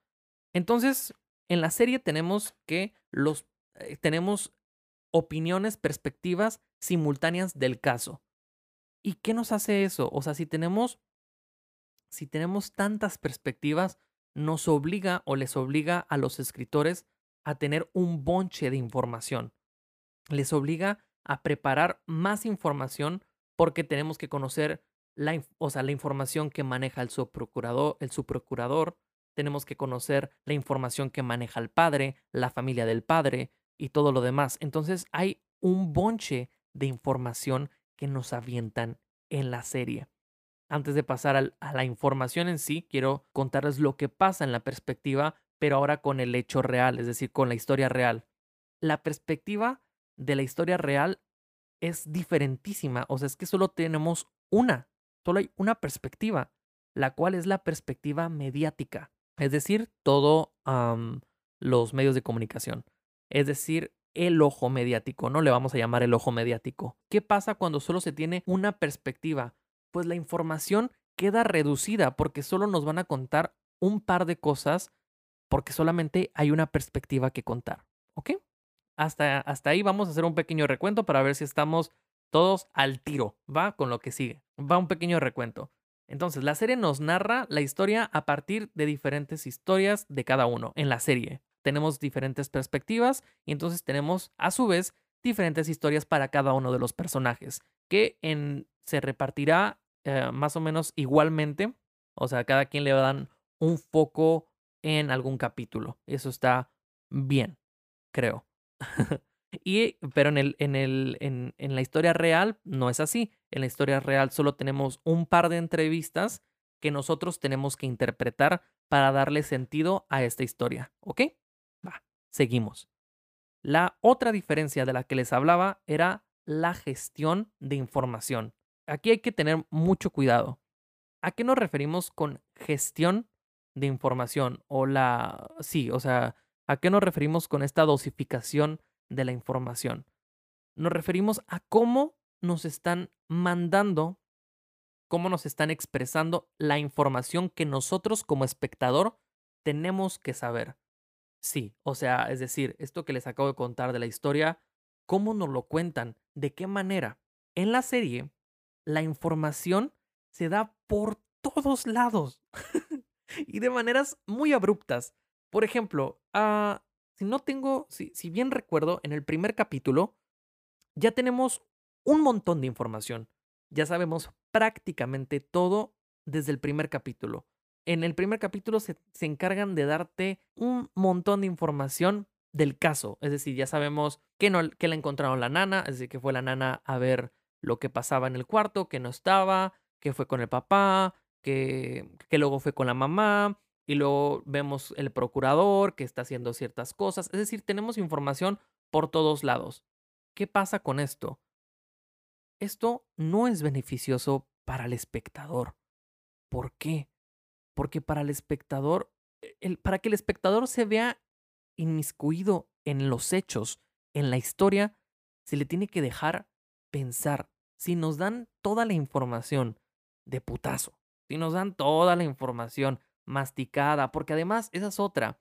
entonces en la serie tenemos que los eh, tenemos opiniones, perspectivas simultáneas del caso. ¿Y qué nos hace eso? O sea, si tenemos si tenemos tantas perspectivas, nos obliga o les obliga a los escritores a tener un bonche de información. Les obliga a preparar más información porque tenemos que conocer la, o sea, la información que maneja el subprocurador, el subprocurador, tenemos que conocer la información que maneja el padre, la familia del padre y todo lo demás. Entonces hay un bonche de información que nos avientan en la serie. Antes de pasar a la información en sí, quiero contarles lo que pasa en la perspectiva, pero ahora con el hecho real, es decir, con la historia real. La perspectiva de la historia real es diferentísima, o sea, es que solo tenemos una, solo hay una perspectiva, la cual es la perspectiva mediática, es decir, todo los medios de comunicación, es decir, el ojo mediático, no le vamos a llamar el ojo mediático. ¿Qué pasa cuando solo se tiene una perspectiva? Pues la información queda reducida porque solo nos van a contar un par de cosas porque solamente hay una perspectiva que contar, ¿ok? Hasta, hasta ahí vamos a hacer un pequeño recuento para ver si estamos todos al tiro, ¿va? Con lo que sigue. Va un pequeño recuento. Entonces, la serie nos narra la historia a partir de diferentes historias de cada uno en la serie tenemos diferentes perspectivas y entonces tenemos a su vez diferentes historias para cada uno de los personajes, que en, se repartirá eh, más o menos igualmente, o sea, cada quien le dan un foco en algún capítulo. Eso está bien, creo. y, pero en, el, en, el, en, en la historia real no es así. En la historia real solo tenemos un par de entrevistas que nosotros tenemos que interpretar para darle sentido a esta historia, ¿ok? seguimos. La otra diferencia de la que les hablaba era la gestión de información. Aquí hay que tener mucho cuidado. ¿A qué nos referimos con gestión de información? O la... Sí, o sea, ¿a qué nos referimos con esta dosificación de la información? Nos referimos a cómo nos están mandando, cómo nos están expresando la información que nosotros como espectador tenemos que saber. Sí, o sea, es decir, esto que les acabo de contar de la historia, ¿cómo nos lo cuentan? ¿De qué manera? En la serie, la información se da por todos lados y de maneras muy abruptas. Por ejemplo, uh, si no tengo, si, si bien recuerdo, en el primer capítulo ya tenemos un montón de información. Ya sabemos prácticamente todo desde el primer capítulo en el primer capítulo se, encargan de darte un montón de información del caso. Es decir, ya sabemos que, no, que la encontraron la nana, es decir, que fue la nana a ver lo que pasaba en el cuarto, que no estaba, que fue con el papá, que, que luego fue con la mamá, y luego vemos el procurador que está haciendo ciertas cosas. Es decir, tenemos información por todos lados. ¿Qué pasa con esto? Esto no es beneficioso para el espectador. ¿Por qué? porque para el espectador, e, para que el espectador se vea inmiscuido en los hechos, en la historia, se le tiene que dejar pensar. Si nos dan toda la información de putazo, si nos dan toda la información masticada, porque además esa es otra,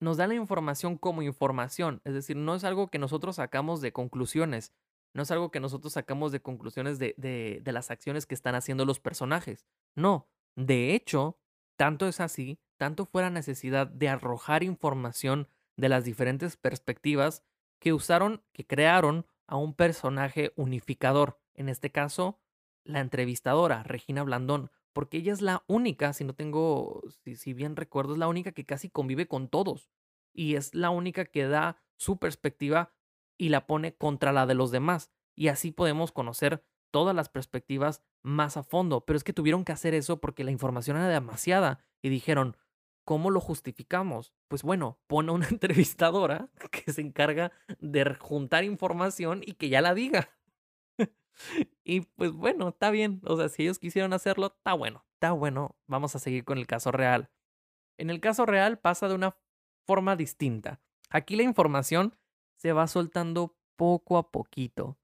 nos dan la información como información, es decir, no es algo que nosotros sacamos de conclusiones, no es algo que nosotros sacamos de conclusiones de, de las acciones que están haciendo los personajes, no, de hecho, tanto es así, tanto fue la necesidad de arrojar información de las diferentes perspectivas que usaron, que crearon a un personaje unificador. En este caso, la entrevistadora, Regina Blandón, porque ella es la única, si no tengo, si, si bien recuerdo, es la única que casi convive con todos. Y es la única que da su perspectiva y la pone contra la de los demás. Y así podemos conocer todas las perspectivas más a fondo, pero es que tuvieron que hacer eso porque la información era demasiada y dijeron, ¿cómo lo justificamos? Pues bueno, pone una entrevistadora que se encarga de juntar información y que ya la diga. Y pues bueno, está bien, o sea, si ellos quisieron hacerlo, está bueno, está bueno, vamos a seguir con el caso real. En el caso real pasa de una forma distinta. Aquí la información se va soltando poco a poquito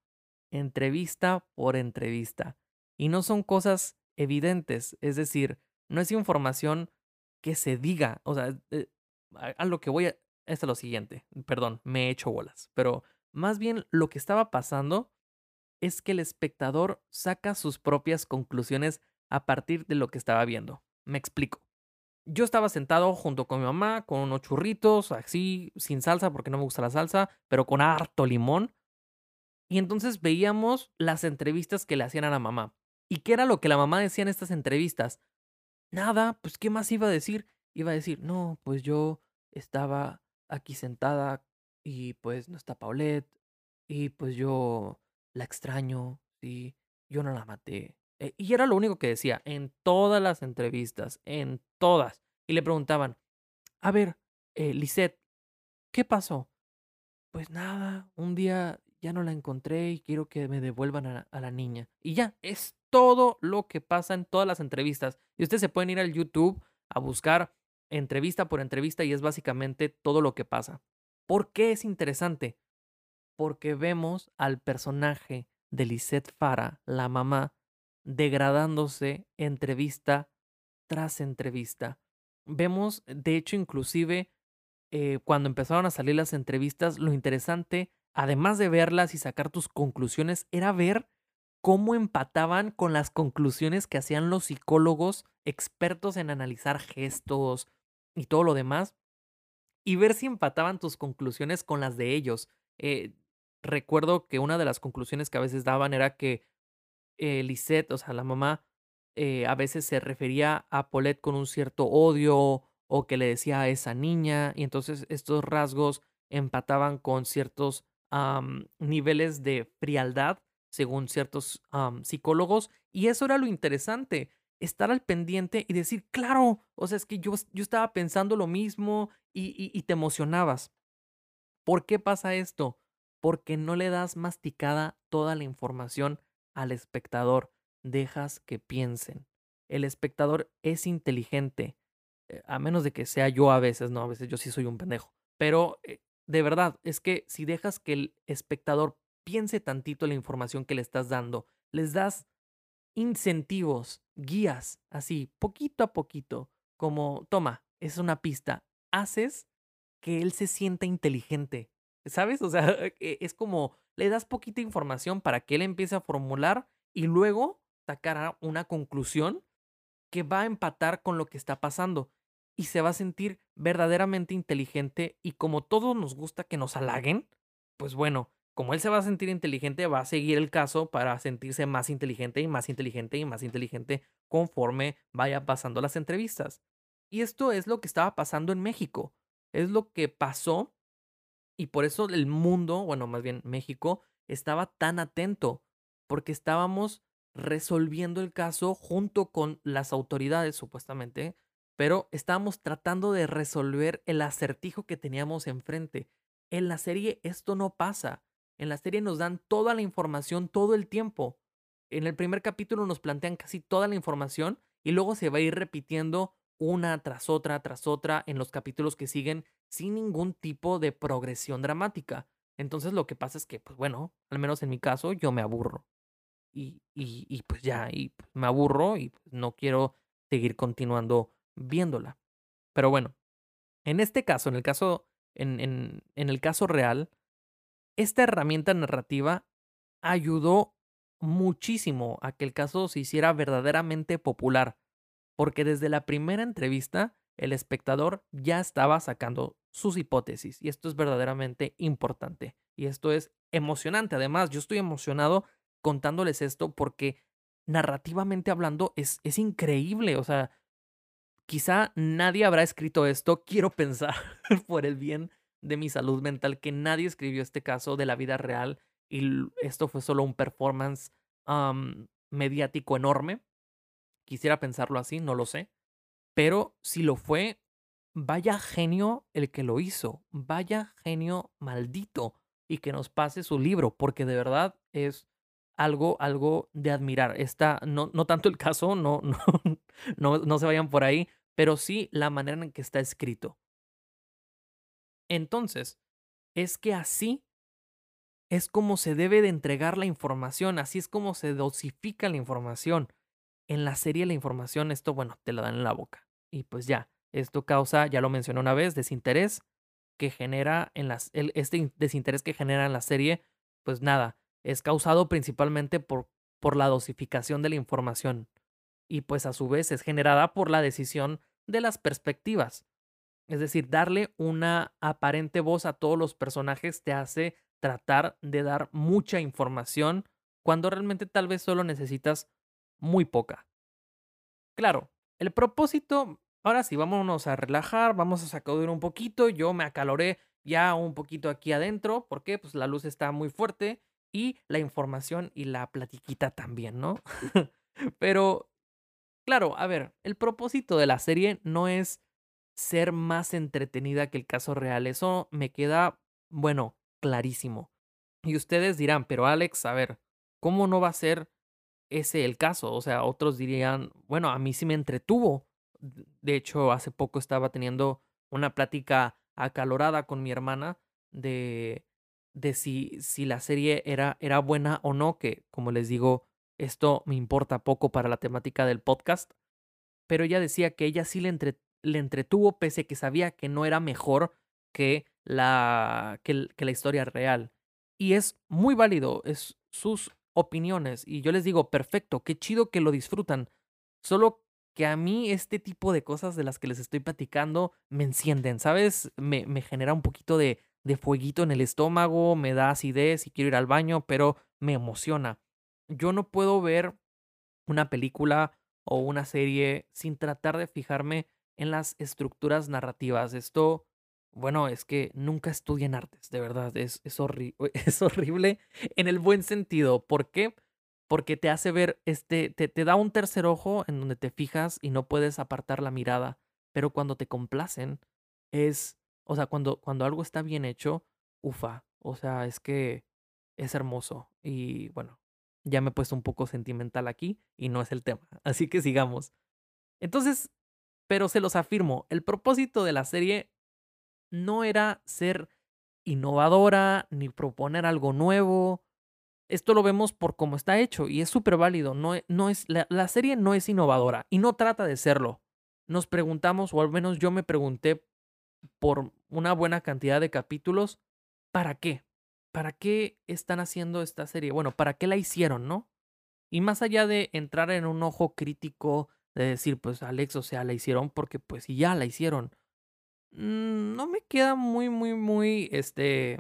entrevista por entrevista. Y no son cosas evidentes, es decir, no es información que se diga, o sea, eh, a, lo que voy a... Es lo siguiente, perdón, me he hecho bolas, pero más bien lo que estaba pasando es que el espectador saca sus propias conclusiones a partir de lo que estaba viendo. Me explico. Yo estaba sentado junto con mi mamá, con unos churritos, así, sin salsa, porque no me gusta la salsa, pero con harto limón, y entonces veíamos las entrevistas que le hacían a la mamá. ¿Y qué era lo que la mamá decía en estas entrevistas? Nada, pues ¿qué más iba a decir? Iba a decir, no, pues yo estaba aquí sentada y pues no está Paulette y pues yo la extraño, sí, yo no la maté, Eh, y era lo único que decía en todas las entrevistas, en todas. Y le preguntaban, a ver, eh, ¿qué pasó? Pues nada, un día ya no la encontré y quiero que me devuelvan a, a la niña. Y ya, es todo lo que pasa en todas las entrevistas. Y ustedes se pueden ir al YouTube a buscar entrevista por entrevista y es básicamente todo lo que pasa. ¿Por qué es interesante? Porque vemos al personaje de Lisette Fara, la mamá, degradándose entrevista tras entrevista. Vemos, de hecho, inclusive eh, cuando empezaron a salir las entrevistas, lo interesante, además de verlas y sacar tus conclusiones, era ver cómo empataban con las conclusiones que hacían los psicólogos expertos en analizar gestos y todo lo demás, y ver si empataban tus conclusiones con las de ellos. Eh, recuerdo que una de las conclusiones que a veces daban era que eh, o sea, la mamá, eh, a veces se refería a Paulette con un cierto odio o que le decía a esa niña, y entonces estos rasgos empataban con ciertos niveles de frialdad según ciertos psicólogos, y eso era lo interesante, estar al pendiente y decir, claro, o sea, es que yo, yo estaba pensando lo mismo y, y te emocionabas. ¿Por qué pasa esto? Porque no le das masticada toda la información al espectador, dejas que piensen. El espectador es inteligente, eh, a menos de que sea yo a veces, no, a veces yo sí soy un pendejo, pero eh, de verdad, es que si dejas que el espectador piense tantito la información que le estás dando. Les das incentivos, guías, así, poquito a poquito, como, toma, es una pista, haces que él se sienta inteligente, ¿sabes? O sea, e, es como, le das poquita información para que él empiece a formular y luego sacar una conclusión que va a empatar con lo que está pasando y se va a sentir verdaderamente inteligente y como todos nos gusta que nos halaguen, pues bueno, como él se va a sentir inteligente, va a seguir el caso para sentirse más inteligente y más inteligente y más inteligente conforme vaya pasando las entrevistas. Y esto es lo que estaba pasando en México. Es lo que pasó y por eso el mundo, bueno, más bien México, estaba tan atento porque estábamos resolviendo el caso junto con las autoridades, supuestamente, pero estábamos tratando de resolver el acertijo que teníamos enfrente. En la serie esto no pasa. En la serie nos dan toda la información todo el tiempo. En el primer capítulo nos plantean casi toda la información y luego se va a ir repitiendo una tras otra, tras otra en los capítulos que siguen sin ningún tipo de progresión dramática. Entonces lo que pasa es que, pues bueno, al menos en mi caso, yo me aburro. Y, y, pues ya, y pues, me aburro y pues, no quiero seguir continuando viéndola. Pero bueno, en este caso, en el caso, en, en, en el caso real, esta herramienta narrativa ayudó muchísimo a que el caso se hiciera verdaderamente popular, porque desde la primera entrevista el espectador ya estaba sacando sus hipótesis y esto es verdaderamente importante y esto es emocionante. Además, yo estoy emocionado contándoles esto porque narrativamente hablando es, es increíble, o sea, quizá nadie habrá escrito esto, quiero pensar por el bien de mi salud mental que nadie escribió este caso de la vida real y esto fue solo un performance mediático enorme. Quisiera pensarlo así, no lo sé. Pero si lo fue, vaya genio el que lo hizo. Vaya genio maldito. Y que nos pase su libro, porque de verdad es algo, algo de admirar. Está, no, no tanto el caso, no, no, no, no se vayan por ahí, pero sí la manera en que está escrito. Entonces, es que así es como se debe de entregar la información, así es como se dosifica la información. En la serie la información, esto, bueno, te la dan en la boca. Y pues ya, esto causa, ya lo mencioné una vez, desinterés que genera en las, este desinterés que genera en la serie, pues nada, es causado principalmente por, por la dosificación de la información. Y pues a su vez es generada por la decisión de las perspectivas. Es decir, darle una aparente voz a todos los personajes te hace tratar de dar mucha información cuando realmente tal vez solo necesitas muy poca. Claro, el propósito, ahora sí, vámonos a relajar, vamos a sacudir un poquito, yo me acaloré ya un poquito aquí adentro, porque pues la luz está muy fuerte y la información y la platiquita también, ¿no? Pero, claro, a ver, el propósito de la serie no es ser más entretenida que el caso real. Eso me queda, bueno, clarísimo. Y ustedes dirán, pero Alex, a ver, ¿cómo no va a ser ese el caso? O sea, otros dirían, bueno, a mí sí me entretuvo. De hecho, hace poco estaba teniendo una plática acalorada con mi hermana de, de si, si la serie era, era buena o no, que como les digo, esto me importa poco para la temática del podcast. Pero ella decía que ella sí le, le entretuvo, pese a que sabía que no era mejor que la, que la historia real. Y es muy válido, es sus opiniones. Y yo les digo, perfecto, qué chido que lo disfrutan. Solo que a mí este tipo de cosas de las que les estoy platicando me encienden, ¿sabes? Me, me genera un poquito de, de fueguito en el estómago, me da acidez y quiero ir al baño, pero me emociona. Yo no puedo ver una película o una serie sin tratar de fijarme en las estructuras narrativas. Esto, bueno, es que nunca estudien artes, de verdad, es, es, es horrible en el buen sentido. ¿Por qué? porque te hace ver, este, te, te da un tercer ojo en donde te fijas y no puedes apartar la mirada, pero cuando te complacen es, o sea, cuando, cuando algo está bien hecho, ufa, o sea, es que es hermoso y bueno, ya me he puesto un poco sentimental aquí y no es el tema, así que sigamos. Entonces, pero se los afirmo, el propósito de la serie no era ser innovadora ni proponer algo nuevo, esto lo vemos por cómo está hecho y es súper válido. No, e, no es, la, la, serie no es innovadora y no trata de serlo. Nos preguntamos, o al menos yo me pregunté por una buena cantidad de capítulos, ¿para qué? ¿Para qué están haciendo esta serie? Bueno, ¿para qué la hicieron, no? Y más allá de entrar en un ojo crítico de decir, pues Alex, o sea, la hicieron porque pues ya la hicieron. Mm, no me queda muy, muy, muy, este,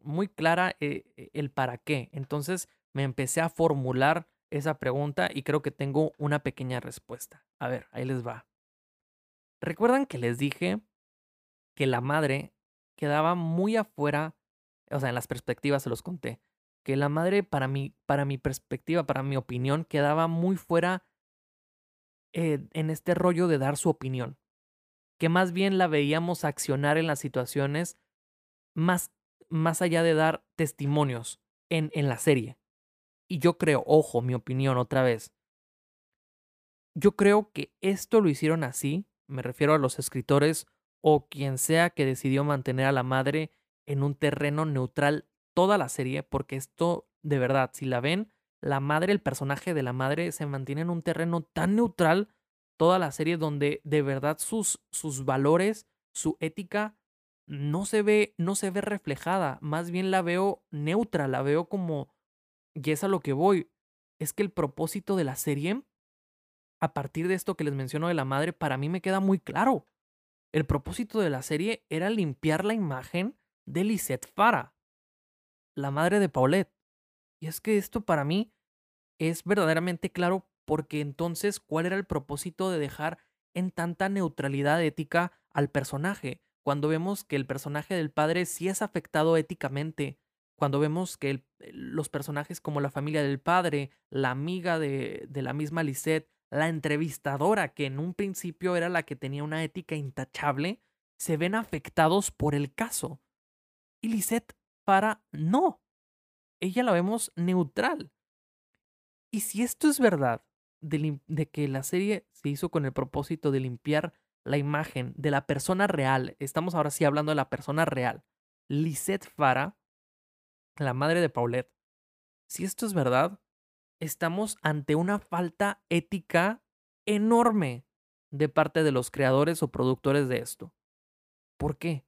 muy clara eh, eh, el para qué. Entonces me empecé a formular esa pregunta y creo que tengo una pequeña respuesta. A ver, ahí les va. ¿Recuerdan que les dije que la madre quedaba muy afuera? O sea, en las perspectivas se los conté. Que la madre, para mi, para mi perspectiva, para mi opinión, quedaba muy fuera eh, en este rollo de dar su opinión. Que más bien la veíamos accionar en las situaciones más más allá de dar testimonios en, en la serie. Y yo creo, ojo, mi opinión otra vez, yo creo que esto lo hicieron así, me refiero a los escritores o quien sea que decidió mantener a la madre en un terreno neutral toda la serie, porque esto, de verdad, si la ven, la madre, el personaje de la madre se mantiene en un terreno tan neutral toda la serie donde de verdad sus, sus valores, su ética no se ve, no se ve reflejada, más bien la veo neutra, la veo como, y es a lo que voy, es que el propósito de la serie, a partir de esto que les menciono de la madre, para mí me queda muy claro. El propósito de la serie era limpiar la imagen de Lisette Farah, la madre de Paulette. Y es que esto para mí es verdaderamente claro porque entonces, ¿cuál era el propósito de dejar en tanta neutralidad ética al personaje? cuando vemos que el personaje del padre sí es afectado éticamente, cuando vemos que los personajes como la familia del padre, la amiga de, de la misma Lisette, la entrevistadora, que en un principio era la que tenía una ética intachable, se ven afectados por el caso. Y Lisette para no. Ella la vemos neutral. Y si esto es verdad, de, que la serie se hizo con el propósito de limpiar la imagen de la persona real, estamos ahora sí hablando de la persona real, Lisette Farah, la madre de Paulette, si esto es verdad, estamos ante una falta ética enorme de parte de los creadores o productores de esto. ¿Por qué?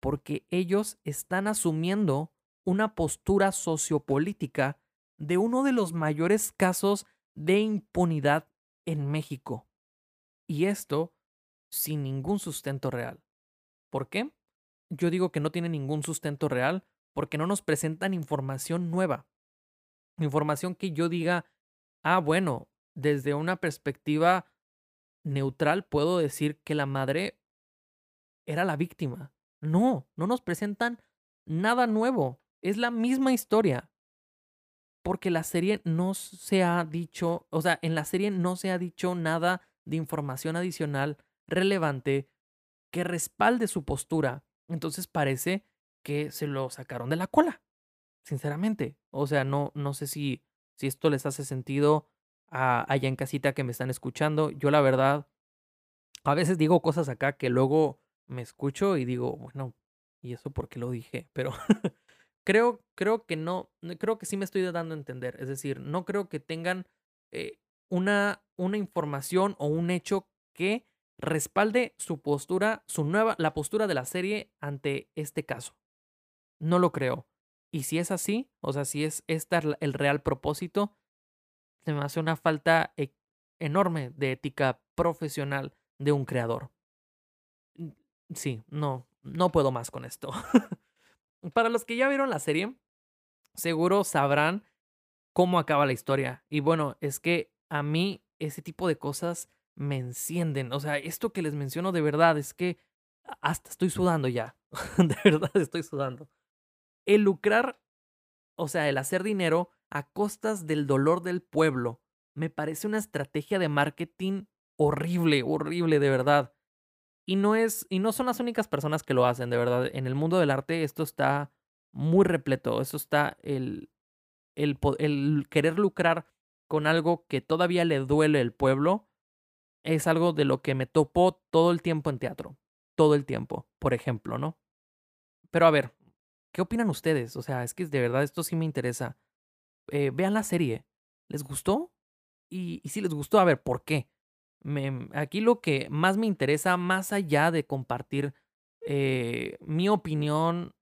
Porque ellos están asumiendo una postura sociopolítica de uno de los mayores casos de impunidad en México. Y esto sin ningún sustento real. ¿Por qué? Yo digo que no tiene ningún sustento real porque no nos presentan información nueva. Información que yo diga, ah, bueno, desde una perspectiva neutral puedo decir que la madre era la víctima. No, no nos presentan nada nuevo. Es la misma historia. Porque la serie no se ha dicho, o sea, en la serie no se ha dicho nada de información adicional relevante que respalde su postura. Entonces parece que se lo sacaron de la cola, sinceramente. O sea, no, no sé si, si esto les hace sentido a, allá en casita que me están escuchando. Yo la verdad, a veces digo cosas acá que luego me escucho y digo, bueno, ¿y eso por qué lo dije? Pero creo, creo que no, creo que sí me estoy dando a entender. Es decir, no creo que tengan eh, una, una información o un hecho que respalde su postura, su nueva, la postura de la serie ante este caso. No lo creo. Y si es así, o sea, si es este el real propósito, se me hace una falta e, enorme de ética profesional de un creador. Sí, no, no puedo más con esto. Para los que ya vieron la serie, seguro sabrán cómo acaba la historia. Y bueno, es que a mí ese tipo de cosas me encienden. O sea, esto que les menciono de verdad es que hasta estoy sudando ya. de verdad estoy sudando. El lucrar, o sea, el hacer dinero a costas del dolor del pueblo, me parece una estrategia de marketing horrible, horrible, de verdad. Y no es, y no son las únicas personas que lo hacen, de verdad. En el mundo del arte esto está muy repleto. Esto está el, el, el querer lucrar con algo que todavía le duele el pueblo es algo de lo que me topo todo el tiempo en teatro. Todo el tiempo, por ejemplo, ¿no? Pero a ver, ¿qué opinan ustedes? O sea, es que de verdad esto sí me interesa. Eh, vean la serie. ¿Les gustó? Y, si les gustó, a ver, ¿por qué? Aquí lo que más me interesa, más allá de compartir eh, mi opinión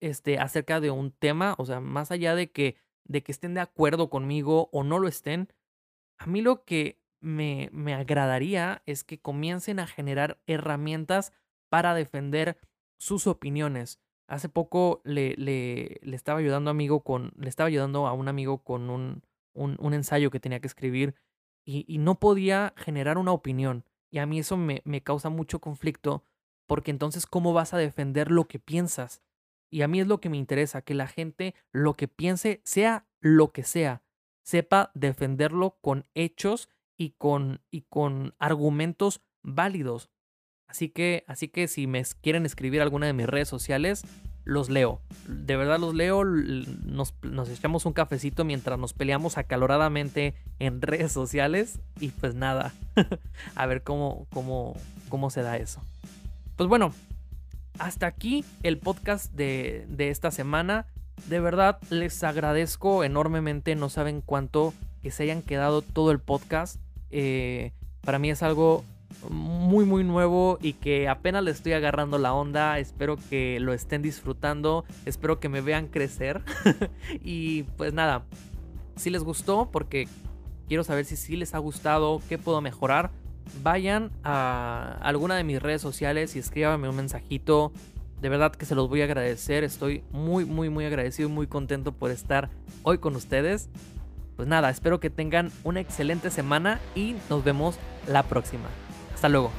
este, acerca de un tema, o sea, más allá de que, de que estén de acuerdo conmigo o no lo estén, a mí lo que me, me agradaría es que comiencen a generar herramientas para defender sus opiniones. Hace poco le, le, le, estaba ayudando amigo con, le estaba ayudando a un amigo con un, un, un ensayo que tenía que escribir y, no podía generar una opinión. Y a mí eso me, me causa mucho conflicto porque entonces ¿cómo vas a defender lo que piensas? Y a mí es lo que me interesa, que la gente lo que piense, sea lo que sea, sepa defenderlo con hechos y con, y con argumentos válidos. Así que, así que si me quieren escribir alguna de mis redes sociales, los leo. De verdad los leo, nos, nos echamos un cafecito mientras nos peleamos acaloradamente en redes sociales y pues nada, a ver cómo, cómo, cómo se da eso. Pues bueno, hasta aquí el podcast de, de esta semana. De verdad les agradezco enormemente, no saben cuánto que se hayan quedado todo el podcast. Eh, para mí es algo muy muy nuevo y que apenas le estoy agarrando la onda. Espero que lo estén disfrutando, espero que me vean crecer. y pues nada, si les gustó, porque quiero saber si sí les ha gustado, qué puedo mejorar, vayan a alguna de mis redes sociales y escríbanme un mensajito. De verdad que se los voy a agradecer. Estoy muy, muy, muy agradecido y muy contento por estar hoy con ustedes pues nada, espero que tengan una excelente semana y nos vemos la próxima. Hasta luego.